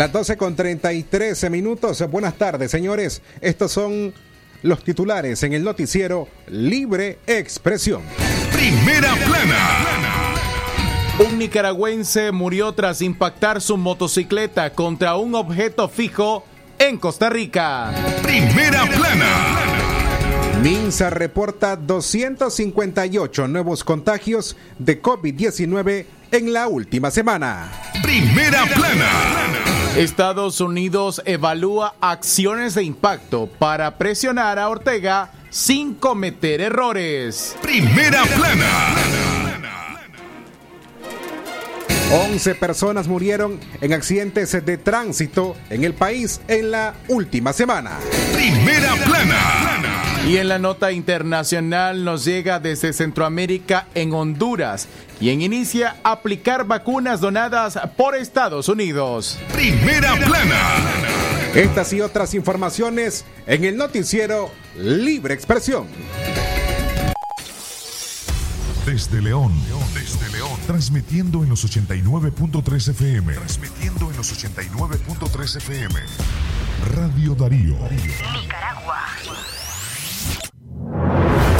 Las 12 con 33 minutos. Buenas tardes, señores. Estos son los titulares en el noticiero Libre Expresión. Primera plana. Un nicaragüense murió tras impactar su motocicleta contra un objeto fijo en Costa Rica. Primera plana. Minsa reporta 258 nuevos contagios de COVID-19 en la última semana. Primera plana. Estados Unidos evalúa acciones de impacto para presionar a Ortega sin cometer errores. Primera plana. 11 personas murieron en accidentes de tránsito en el país en la última semana. Primera plana. Y en la nota internacional nos llega desde Centroamérica en Honduras, quien inicia a aplicar vacunas donadas por Estados Unidos. Primera plana. Estas y otras informaciones en el noticiero Libre Expresión. Desde León, desde León, transmitiendo en los 89.3 FM. Transmitiendo en los 89.3 FM. Radio Darío. Nicaragua.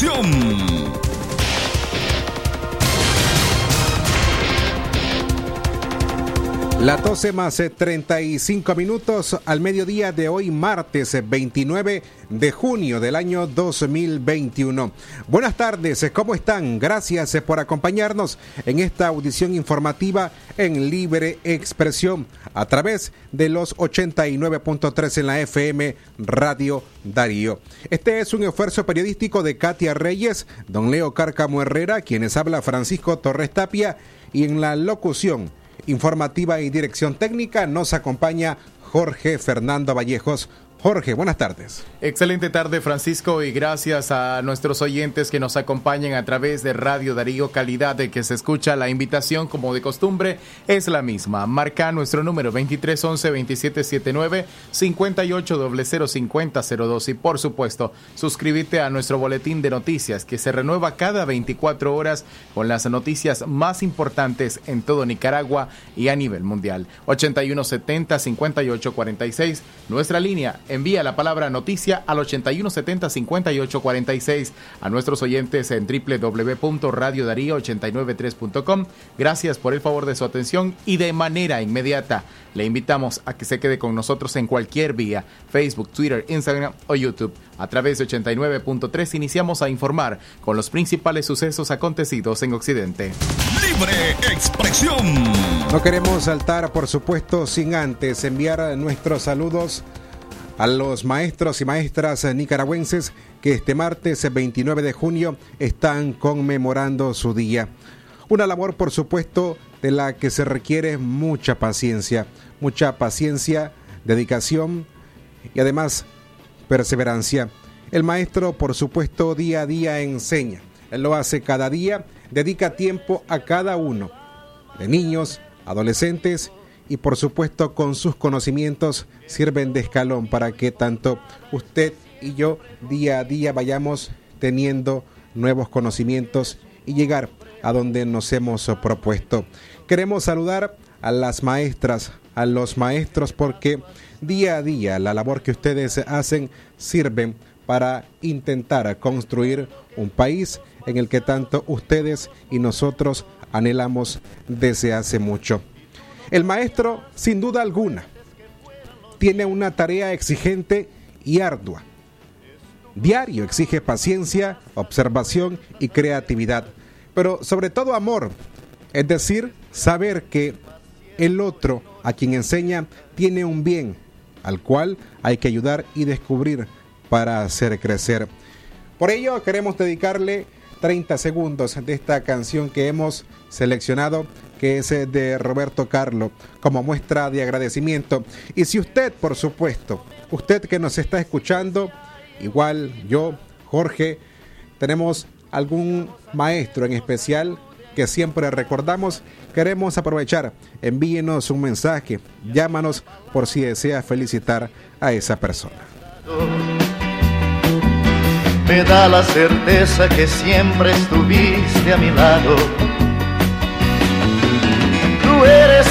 Expresión. La 12 más eh, 35 minutos al mediodía de hoy, martes eh, 29 de junio del año 2021. Buenas tardes, eh, ¿cómo están? Gracias eh, por acompañarnos en esta audición informativa en libre expresión a través de los 89.3 en la FM Radio Darío. Este es un esfuerzo periodístico de Katia Reyes, don Leo Cárcamo Herrera, quienes habla Francisco Torres Tapia y en la locución informativa y dirección técnica nos acompaña Jorge Fernando Vallejos. Jorge, buenas tardes. Excelente tarde, Francisco, y gracias a nuestros oyentes que nos acompañan a través de Radio Darío Calidad de que se escucha. La invitación, como de costumbre, es la misma. Marca nuestro número 2311-2779, 58005002 y, por supuesto, suscríbete a nuestro boletín de noticias que se renueva cada 24 horas con las noticias más importantes en todo Nicaragua y a nivel mundial. 8170-5846, nuestra línea envía la palabra noticia al 8170-5846 a nuestros oyentes en www.radiodarío893.com. Gracias por el favor de su atención y de manera inmediata le invitamos a que se quede con nosotros en cualquier vía, Facebook, Twitter, Instagram o YouTube. A través de 89.3 iniciamos a informar con los principales sucesos acontecidos en Occidente. Libre expresión. No queremos saltar, por supuesto, sin antes enviar nuestros saludos a los maestros y maestras nicaragüenses que este martes 29 de junio están conmemorando su día. Una labor, por supuesto, de la que se requiere mucha paciencia, mucha paciencia, dedicación y además perseverancia. El maestro, por supuesto, día a día enseña. Lo hace cada día, dedica tiempo a cada uno, de niños, adolescentes y por supuesto con sus conocimientos sirven de escalón para que tanto usted y yo día a día vayamos teniendo nuevos conocimientos y llegar a donde nos hemos propuesto. Queremos saludar a las maestras, a los maestros porque día a día la labor que ustedes hacen sirven para intentar construir un país en el que tanto ustedes y nosotros anhelamos desde hace mucho. El maestro, sin duda alguna, tiene una tarea exigente y ardua. Diario exige paciencia, observación y creatividad, pero sobre todo amor, es decir, saber que el otro a quien enseña tiene un bien al cual hay que ayudar y descubrir para hacer crecer. Por ello queremos dedicarle 30 segundos de esta canción que hemos seleccionado que es de Roberto Carlo, como muestra de agradecimiento. Y si usted, por supuesto, usted que nos está escuchando, igual yo, Jorge, tenemos algún maestro en especial que siempre recordamos, queremos aprovechar. Envíenos un mensaje, llámanos por si desea felicitar a esa persona. Me da la certeza que siempre estuviste a mi lado.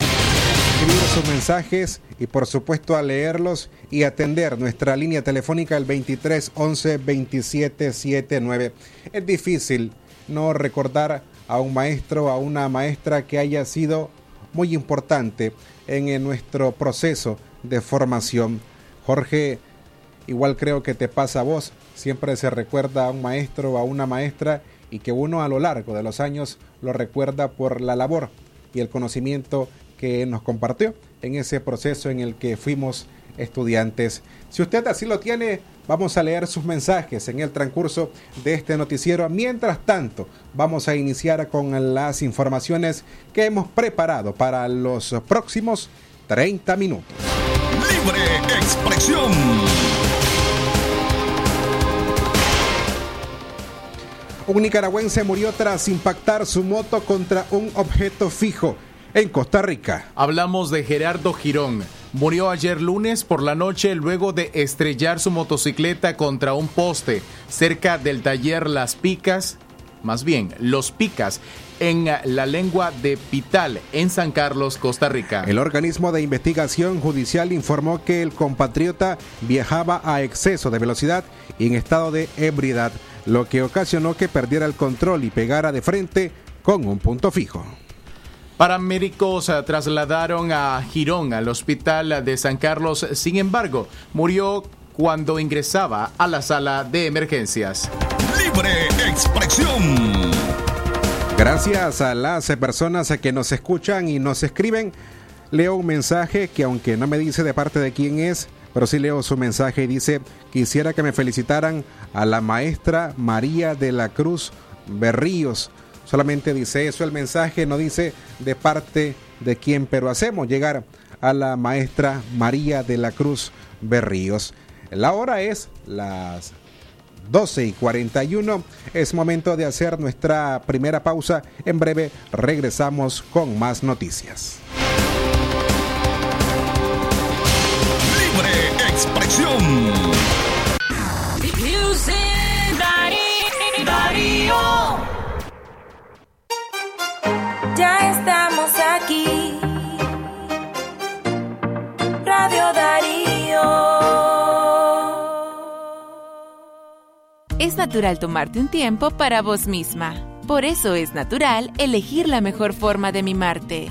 Escribir sus mensajes y por supuesto a leerlos y atender nuestra línea telefónica el 23 11 27 79. Es difícil no recordar a un maestro, a una maestra que haya sido muy importante en, nuestro proceso de formación. Jorge, igual creo que te pasa a vos, siempre se recuerda a un maestro o a una maestra y que uno a lo largo de los años lo recuerda por la labor y el conocimiento que nos compartió en ese proceso en el que fuimos estudiantes. Si usted así lo tiene, vamos a leer sus mensajes en el transcurso de este noticiero. Mientras tanto, vamos a iniciar con las informaciones que hemos preparado para los próximos 30 minutos. Libre expresión. Un nicaragüense murió tras impactar su moto contra un objeto fijo en Costa Rica. Hablamos de Gerardo Girón. Murió ayer lunes por la noche luego de estrellar su motocicleta contra un poste cerca del taller Las Picas, más bien Los Picas, en la lengua de Pital, en San Carlos, Costa Rica. El organismo de investigación judicial informó que el compatriota viajaba a exceso de velocidad y en estado de ebriedad, lo que ocasionó que perdiera el control y pegara de frente con un punto fijo. Paramédicos trasladaron a Girón al hospital de San Carlos, sin embargo, murió cuando ingresaba a la sala de emergencias. Libre expresión. Gracias a las personas que nos escuchan y nos escriben, leo un mensaje que aunque no me dice de parte de quién es, pero sí leo su mensaje y dice, quisiera que me felicitaran a la maestra María de la Cruz Berríos Solamente dice eso el mensaje, no dice de parte de quién, pero hacemos llegar a la maestra María de la Cruz Berríos. La hora es las 12 y 41. Es momento de hacer nuestra primera pausa. En breve regresamos con más noticias. Expresión. Ya estamos aquí. Radio Darío. Es natural tomarte un tiempo para vos misma. Por eso es natural elegir la mejor forma de mimarte.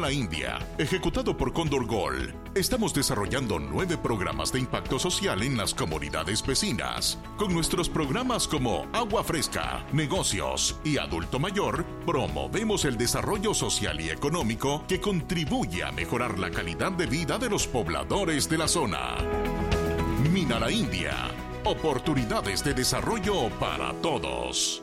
La India, ejecutado por Condor Gold, estamos desarrollando nueve programas de impacto social en las comunidades vecinas. Con nuestros programas como Agua Fresca, Negocios y Adulto Mayor, promovemos el desarrollo social y económico que contribuye a mejorar la calidad de vida de los pobladores de la zona. Mina la India, oportunidades de desarrollo para todos.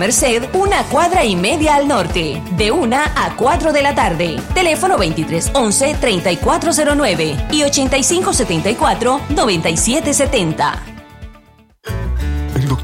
Merced, una cuadra y media al norte, de 1 a 4 de la tarde. Teléfono 2311-3409 y 8574-9770.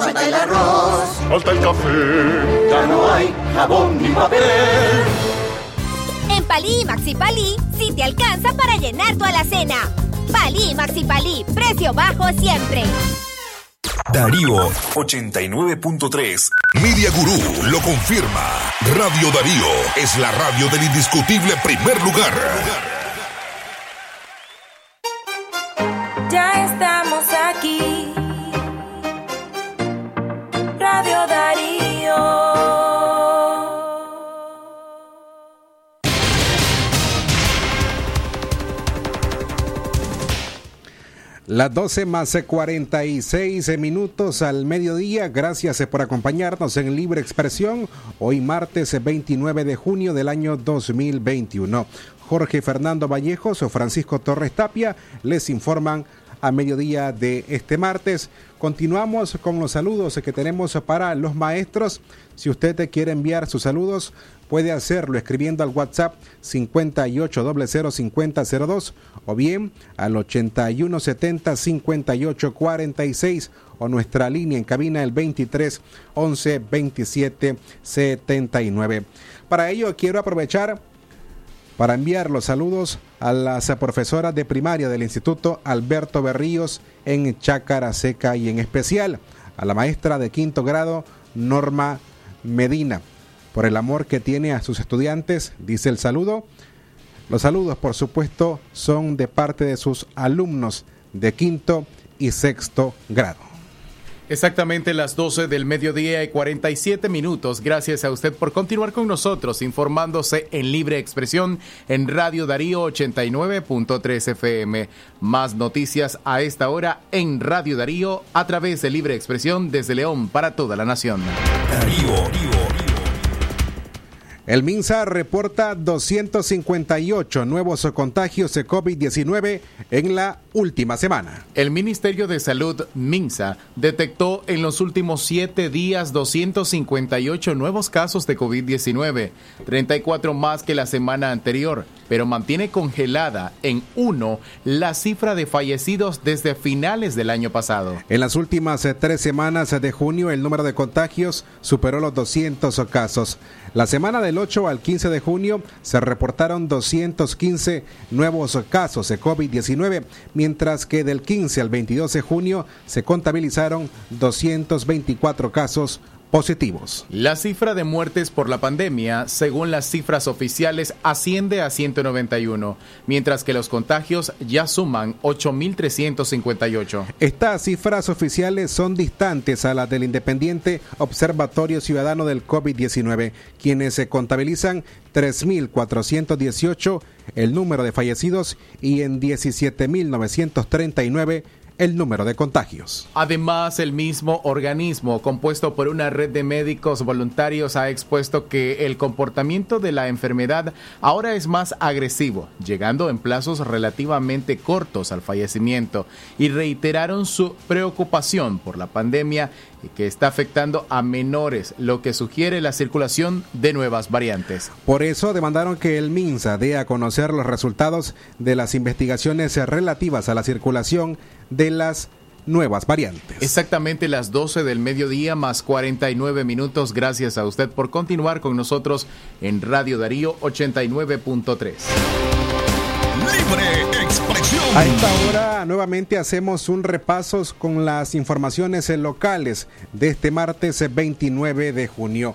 Falta el arroz, Falta el café. ya no hay jabón ni papel. En Palí y Maxi Palí, sí te alcanza para llenar tu alacena. Palí y Maxi Palí, precio bajo siempre. Darío 89.3. Media Gurú lo confirma. Radio Darío es la radio del indiscutible primer lugar. Las 12 más 46 minutos al mediodía. Gracias por acompañarnos en Libre Expresión. Hoy martes 29 de junio del año 2021. Jorge Fernando Vallejos o Francisco Torres Tapia les informan a mediodía de este martes. Continuamos con los saludos que tenemos para los maestros. Si usted quiere enviar sus saludos, puede hacerlo escribiendo al WhatsApp 58005002 o bien al 81705846 o nuestra línea en cabina el 23 11 27 79. Para ello quiero aprovechar para enviar los saludos a las profesoras de primaria del Instituto Alberto Berríos en Chácara Seca y en especial a la maestra de quinto grado Norma Medina. Por el amor que tiene a sus estudiantes, dice el saludo. Los saludos, por supuesto, son de parte de sus alumnos de quinto y sexto grado. Exactamente las 12 del mediodía y 47 minutos. Gracias a usted por continuar con nosotros informándose en libre expresión en Radio Darío 89.3 FM. Más noticias a esta hora en Radio Darío a través de libre expresión desde León para toda la nación. Darío. El MINSA reporta 258 nuevos contagios de COVID-19 en la última semana. El Ministerio de Salud, MINSA, detectó en los últimos siete días 258 nuevos casos de COVID-19, 34 más que la semana anterior, pero mantiene congelada en uno la cifra de fallecidos desde finales del año pasado. En las últimas eh, tres semanas de junio, el número de contagios superó los 200 casos. La semana del 8 al 15 de junio se reportaron 215 nuevos casos de COVID-19, mientras que del 15 al 22 de junio se contabilizaron 224 casos positivos. La cifra de muertes por la pandemia, según las cifras oficiales, asciende a 191, mientras que los contagios ya suman 8.358. Estas cifras oficiales son distantes a las del Independiente Observatorio Ciudadano del COVID-19, quienes se contabilizan 3.418 el número de fallecidos y en 17.939 el número de contagios. Además, el mismo organismo, compuesto por una red de médicos voluntarios, ha expuesto que el comportamiento de la enfermedad ahora es más agresivo, llegando en plazos relativamente cortos al fallecimiento, y reiteraron su preocupación por la pandemia que está afectando a menores, lo que sugiere la circulación de nuevas variantes. Por eso demandaron que el MINSA dé a conocer los resultados de las investigaciones relativas a la circulación de las nuevas variantes. Exactamente las 12 del mediodía más 49 minutos. Gracias a usted por continuar con nosotros en Radio Darío 89.3. A esta hora nuevamente hacemos un repaso con las informaciones locales de este martes 29 de junio.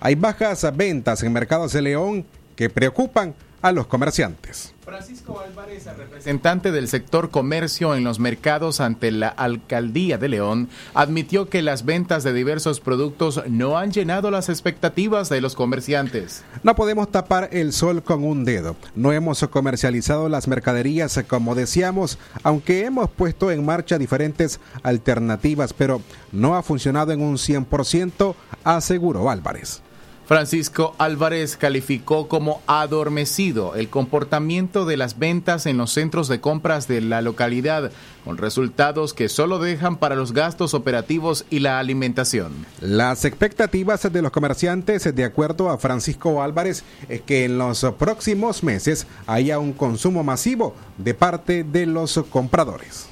Hay bajas ventas en mercados de León que preocupan a los comerciantes. Francisco Álvarez, representante del sector comercio en los mercados ante la Alcaldía de León, admitió que las ventas de diversos productos no han llenado las expectativas de los comerciantes. No podemos tapar el sol con un dedo. No hemos comercializado las mercaderías como decíamos, aunque hemos puesto en marcha diferentes alternativas, pero no ha funcionado en un 100%, aseguró Álvarez. Francisco Álvarez calificó como adormecido el comportamiento de las ventas en los centros de compras de la localidad, con resultados que solo dejan para los gastos operativos y la alimentación. Las expectativas de los comerciantes, de acuerdo a Francisco Álvarez, es que en los próximos meses haya un consumo masivo de parte de los compradores.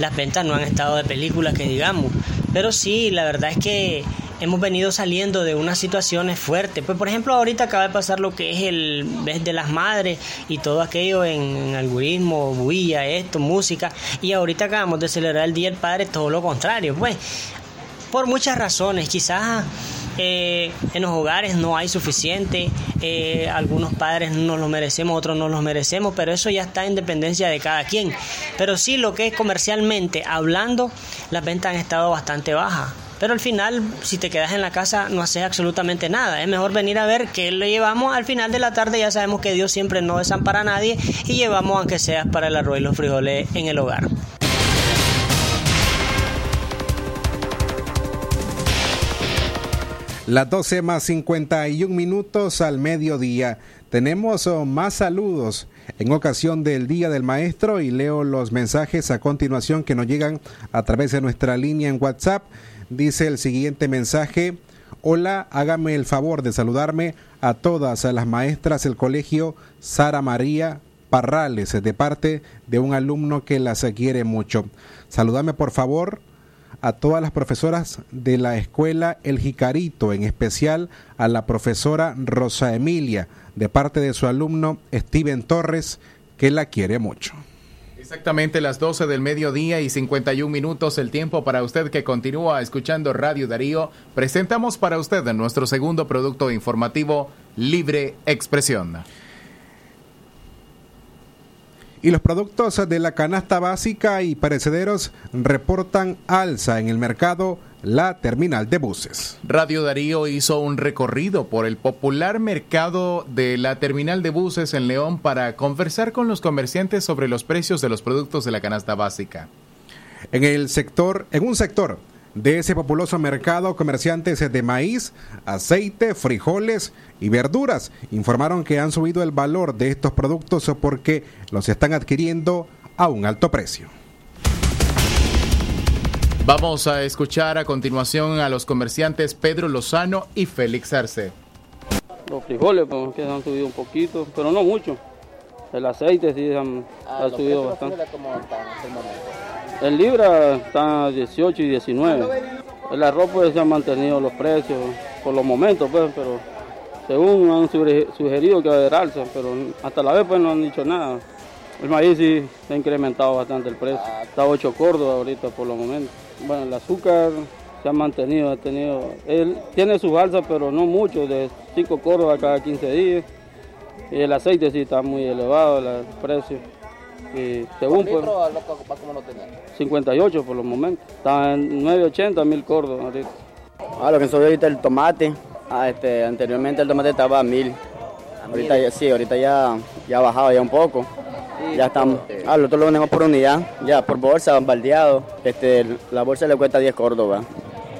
las ventas no han estado de películas que digamos, pero sí, la verdad es que hemos venido saliendo de unas situaciones fuertes. Pues por ejemplo, ahorita acaba de pasar lo que es el mes de las madres y todo aquello en, algoritmo, bulla, esto, música, y ahorita acabamos de celebrar el Día del Padre, todo lo contrario, pues por muchas razones, quizás eh, en los hogares no hay suficiente, eh, algunos padres no los merecemos, otros no los merecemos, pero eso ya está en dependencia de cada quien. Pero sí, lo que es comercialmente hablando, las ventas han estado bastante bajas. Pero al final, si te quedas en la casa, no haces absolutamente nada. Es mejor venir a ver qué le llevamos. Al final de la tarde ya sabemos que Dios siempre no desampara a nadie y llevamos aunque sea para el arroz y los frijoles en el hogar. Las 12 más 51 minutos al mediodía. Tenemos oh, más saludos en ocasión del Día del Maestro y leo los mensajes a continuación que nos llegan a través de nuestra línea en WhatsApp. Dice el siguiente mensaje. Hola, hágame el favor de saludarme a todas las maestras del colegio Sara María Parrales de parte de un alumno que las quiere mucho. Saludame por favor a todas las profesoras de la escuela El Jicarito, en especial a la profesora Rosa Emilia, de parte de su alumno Steven Torres, que la quiere mucho. Exactamente las 12 del mediodía y 51 minutos el tiempo para usted que continúa escuchando Radio Darío. Presentamos para usted nuestro segundo producto informativo, Libre Expresión. Y los productos de la canasta básica y perecederos reportan alza en el mercado la terminal de buses. Radio Darío hizo un recorrido por el popular mercado de la terminal de buses en León para conversar con los comerciantes sobre los precios de los productos de la canasta básica. En el sector, en un sector de ese populoso mercado, comerciantes de maíz, aceite, frijoles y verduras informaron que han subido el valor de estos productos porque los están adquiriendo a un alto precio. Vamos a escuchar a continuación a los comerciantes Pedro Lozano y Félix Arce. Los frijoles pues, que han subido un poquito, pero no mucho. El aceite sí han, ah, ha subido bastante. El libra está a 18 y 19. El arroz pues se han mantenido los precios por los momentos, pues, pero según han sugerido que va a haber alza, pero hasta la vez pues no han dicho nada. El maíz sí se ha incrementado bastante el precio. Está 8 cordos ahorita por los momentos. Bueno, el azúcar se ha mantenido, ha tenido, él tiene su alza, pero no mucho, de 5 cordos a cada 15 días. Y el aceite sí está muy elevado el precio. Y según pues, 58 por los momentos. Está en 9.80 mil cordos ahorita. Ah, lo que subió ahorita el tomate. Ah, este, anteriormente el tomate estaba a mil. Ahorita ya, sí, ahorita ya, ya ha bajado ya un poco. Ya estamos. Ah, nosotros lo vendemos por unidad, ya por bolsa, baldeado. Este, la bolsa le cuesta 10 córdobas.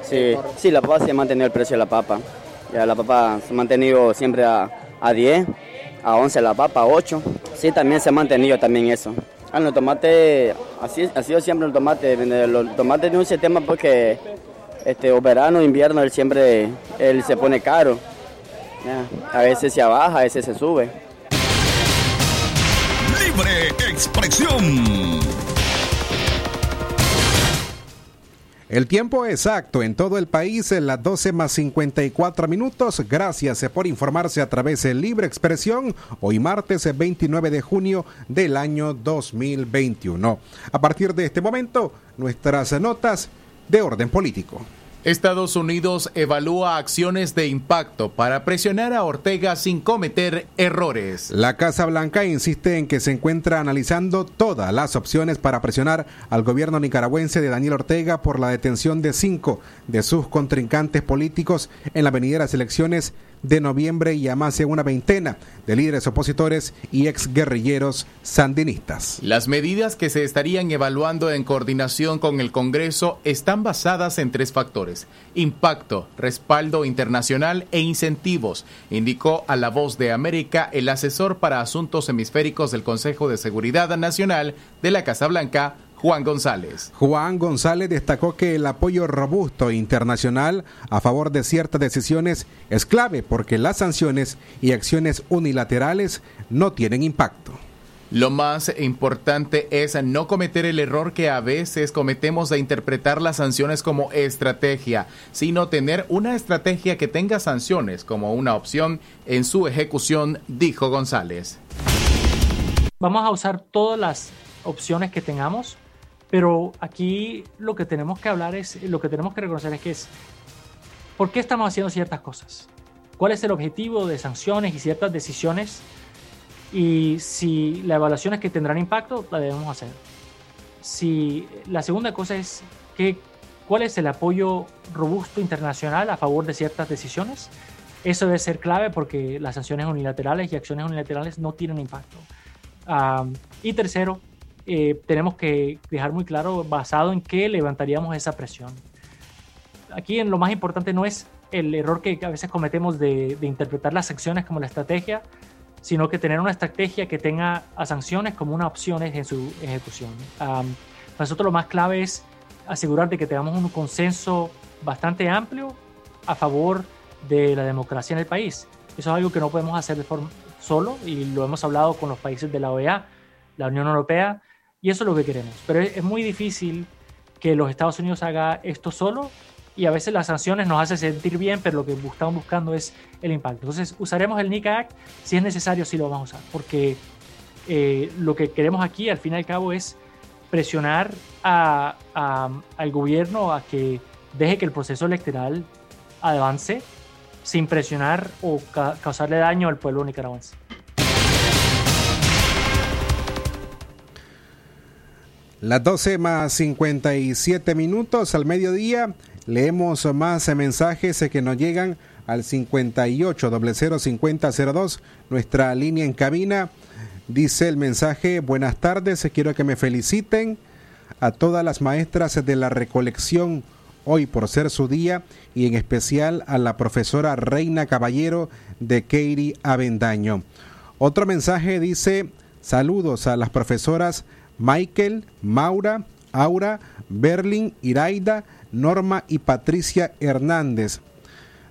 Sí, sí, la papa se ha mantenido el precio de la papa. Ya la papa se ha mantenido siempre a, a 10, a 11 la papa, a 8. Sí, también se ha mantenido también eso. Ah, el tomate, así ha sido siempre el tomate. Los tomates de un sistema porque este, o verano, invierno, él siempre él se pone caro. A veces se baja, a veces se sube. Libre expresión. El tiempo exacto en todo el país en las 12 más 54 minutos. Gracias por informarse a través de Libre Expresión hoy martes 29 de junio del año 2021. A partir de este momento, nuestras notas de orden político. Estados Unidos evalúa acciones de impacto para presionar a Ortega sin cometer errores. La Casa Blanca insiste en que se encuentra analizando todas las opciones para presionar al gobierno nicaragüense de Daniel Ortega por la detención de cinco de sus contrincantes políticos en las venideras elecciones de noviembre y a más de una veintena de líderes opositores y exguerrilleros sandinistas. Las medidas que se estarían evaluando en coordinación con el Congreso están basadas en tres factores, impacto, respaldo internacional e incentivos, indicó a La Voz de América el asesor para asuntos hemisféricos del Consejo de Seguridad Nacional de la Casa Blanca, Juan González. Juan González destacó que el apoyo robusto internacional a favor de ciertas decisiones es clave porque las sanciones y acciones unilaterales no tienen impacto. Lo más importante es no cometer el error que a veces cometemos de interpretar las sanciones como estrategia, sino tener una estrategia que tenga sanciones como una opción en su ejecución, dijo González. Vamos a usar todas las opciones que tengamos pero aquí lo que tenemos que hablar es, lo que tenemos que reconocer es que es, ¿por qué estamos haciendo ciertas cosas? ¿Cuál es el objetivo de sanciones y ciertas decisiones? Y si la evaluación es que tendrán impacto, la debemos hacer. Si la segunda cosa es que, cuál es el apoyo robusto internacional a favor de ciertas decisiones. Eso debe ser clave porque las sanciones unilaterales y acciones unilaterales no tienen impacto. Ah, y tercero, eh, tenemos que dejar muy claro basado en qué levantaríamos esa presión. Aquí en lo más importante no es el error que a veces cometemos de, interpretar las sanciones como la estrategia, sino que tener una estrategia que tenga a sanciones como una opción en su ejecución. para nosotros lo más clave es asegurar de que tengamos un consenso bastante amplio a favor de la democracia en el país. Eso es algo que no podemos hacer de forma solo y lo hemos hablado con los países de la OEA, la Unión Europea, y eso es lo que queremos. Pero es, muy difícil que los Estados Unidos haga esto solo y a veces las sanciones nos hacen sentir bien, pero lo que estamos buscando es el impacto. Entonces usaremos el NICA Act, si es necesario, sí lo vamos a usar, porque eh, lo que queremos aquí al fin y al cabo es presionar al gobierno a que deje que el proceso electoral avance sin presionar o causarle daño al pueblo nicaragüense. Las 12 más 57 minutos al mediodía. Leemos más mensajes que nos llegan al 58 005002, nuestra línea en cabina. Dice el mensaje, buenas tardes, quiero que me feliciten a todas las maestras de la recolección hoy por ser su día y en especial a la profesora Reina Caballero de Keiri Avendaño. Otro mensaje dice, saludos a las profesoras Michael, Maura, Aura, Berlin, Iraida, Norma y Patricia Hernández.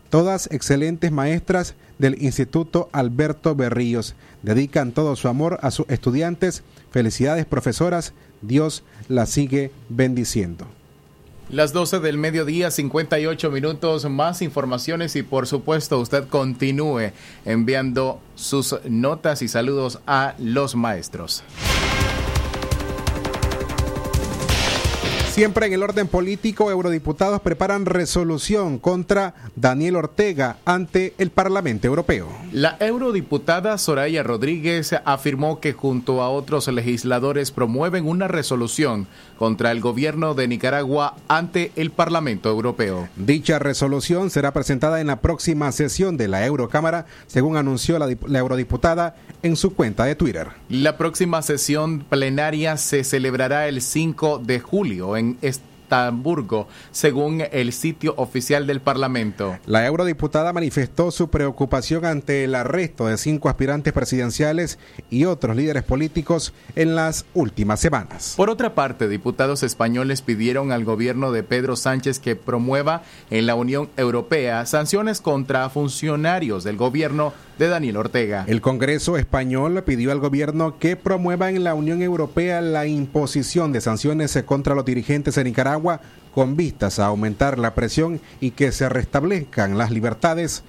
Todas excelentes maestras del Instituto Alberto Berríos. Dedican todo su amor a sus estudiantes. Felicidades, profesoras. Dios las sigue bendiciendo. Las 12 del mediodía, 58 minutos, más informaciones y por supuesto usted continúe enviando sus notas y saludos a los maestros. Siempre en el orden político, eurodiputados preparan resolución contra Daniel Ortega ante el Parlamento Europeo. La eurodiputada Soraya Rodríguez afirmó que junto a otros legisladores promueven una resolución contra el gobierno de Nicaragua ante el Parlamento Europeo. Dicha resolución será presentada en la próxima sesión de la Eurocámara, según anunció la, la eurodiputada en su cuenta de Twitter. La próxima sesión plenaria se celebrará el 5 de julio en Estamburgo, según el sitio oficial del Parlamento. La eurodiputada manifestó su preocupación ante el arresto de cinco aspirantes presidenciales y otros líderes políticos en las últimas semanas. Por otra parte, diputados españoles pidieron al gobierno de Pedro Sánchez que promueva en la Unión Europea sanciones contra funcionarios del gobierno de Daniel Ortega. El Congreso español pidió al gobierno que promueva en la Unión Europea la imposición de sanciones contra los dirigentes de Nicaragua con vistas a aumentar la presión y que se restablezcan las libertades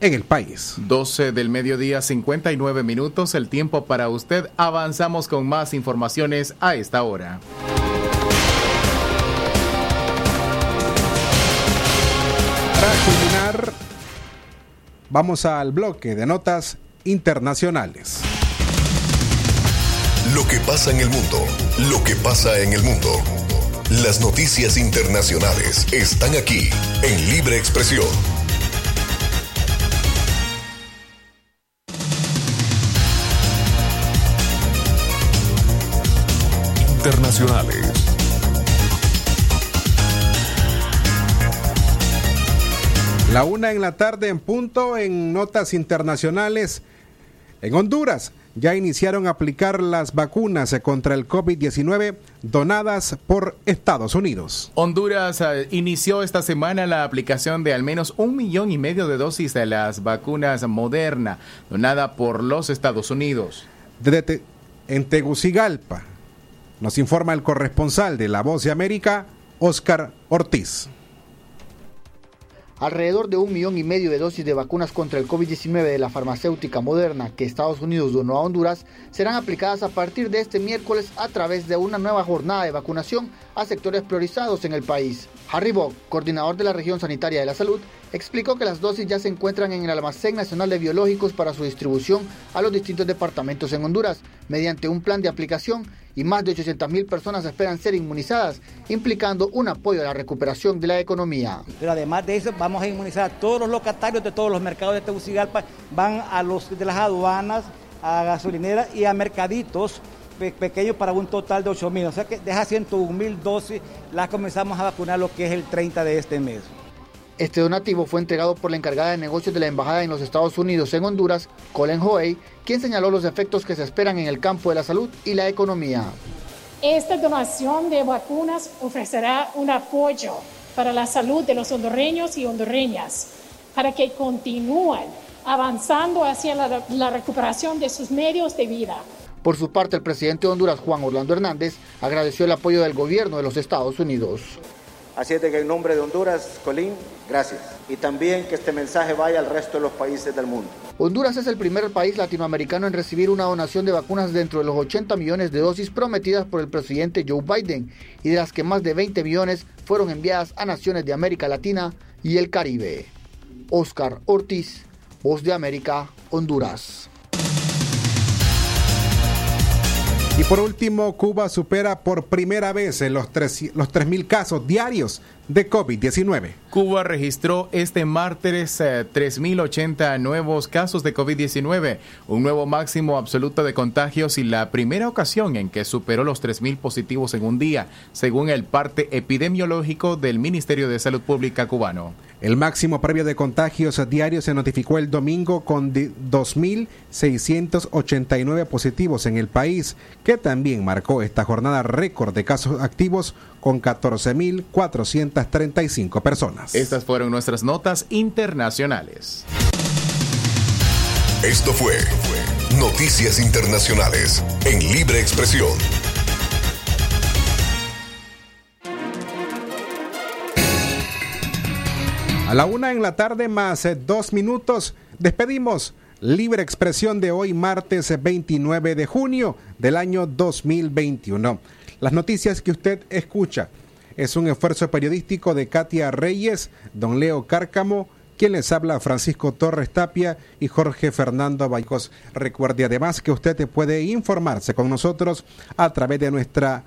en el país. 12 del mediodía, 59 minutos, el tiempo para usted. Avanzamos con más informaciones a esta hora. Para culminar, vamos al bloque de notas internacionales. Lo que pasa en el mundo, lo que pasa en el mundo. Las noticias internacionales están aquí en Libre Expresión. Internacionales. La una en la tarde en punto en notas internacionales. En Honduras ya iniciaron a aplicar las vacunas contra el COVID-19 donadas por Estados Unidos. Honduras eh, inició esta semana la aplicación de al menos un millón y medio de dosis de las vacunas Moderna donada por los Estados Unidos. Desde en Tegucigalpa nos informa el corresponsal de La Voz de América, Oscar Ortiz. Alrededor de un millón y medio de dosis de vacunas contra el COVID-19 de la farmacéutica moderna que Estados Unidos donó a Honduras serán aplicadas a partir de este miércoles a través de una nueva jornada de vacunación a sectores priorizados en el país. Harry Bock, coordinador de la región sanitaria de la salud, explicó que las dosis ya se encuentran en el Almacén Nacional de Biológicos para su distribución a los distintos departamentos en Honduras, mediante un plan de aplicación y más de 800.000 personas esperan ser inmunizadas, implicando un apoyo a la recuperación de la economía. Pero además de eso, vamos a inmunizar a todos los locatarios de todos los mercados de Tegucigalpa, van a los de las aduanas, a gasolineras y a mercaditos pequeños para un total de 8 mil. O sea que deja 101 mil dosis, las comenzamos a vacunar lo que es el 30 de este mes. Este donativo fue entregado por la encargada de negocios de la Embajada en los Estados Unidos en Honduras, Colin Hoey, quien señaló los efectos que se esperan en el campo de la salud y la economía. Esta donación de vacunas ofrecerá un apoyo para la salud de los hondureños y hondureñas, para que continúen avanzando hacia la, la recuperación de sus medios de vida. Por su parte, el presidente de Honduras, Juan Orlando Hernández, agradeció el apoyo del gobierno de los Estados Unidos. Así es de que en nombre de Honduras, Colín, gracias. Y también que este mensaje vaya al resto de los países del mundo. Honduras es el primer país latinoamericano en recibir una donación de vacunas dentro de los 80 millones de dosis prometidas por el presidente Joe Biden y de las que más de 20 millones fueron enviadas a naciones de América Latina y el Caribe. Oscar Ortiz, Voz de América, Honduras. Y por último, Cuba supera por primera vez en los 3.000 los 3, casos diarios de COVID-19. Cuba registró este martes eh, 3.080 nuevos casos de COVID-19, un nuevo máximo absoluto de contagios y la primera ocasión en que superó los 3.000 positivos en un día, según el parte epidemiológico del Ministerio de Salud Pública cubano. El máximo previo de contagios diarios se notificó el domingo con 2.689 positivos en el país, que también marcó esta jornada récord de casos activos con 14.435 personas. Estas fueron nuestras notas internacionales. Esto fue Noticias Internacionales en Libre Expresión. A la una en la tarde más dos minutos, despedimos Libre Expresión de hoy, martes 29 de junio del año 2021. Las noticias que usted escucha es un esfuerzo periodístico de Katia Reyes, don Leo Cárcamo, quien les habla Francisco Torres Tapia y Jorge Fernando Baicos. Recuerde además que usted puede informarse con nosotros a través de nuestra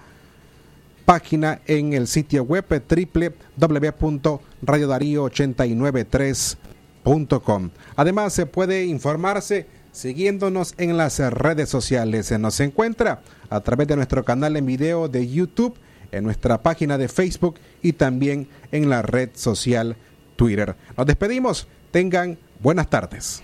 página en el sitio web www.radiodarío893.com. Además se puede informarse siguiéndonos en las redes sociales. Se nos encuentra a través de nuestro canal en video de YouTube, en nuestra página de Facebook y también en la red social Twitter. Nos despedimos. Tengan buenas tardes.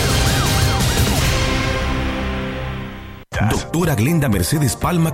Doctora Glenda Mercedes Palma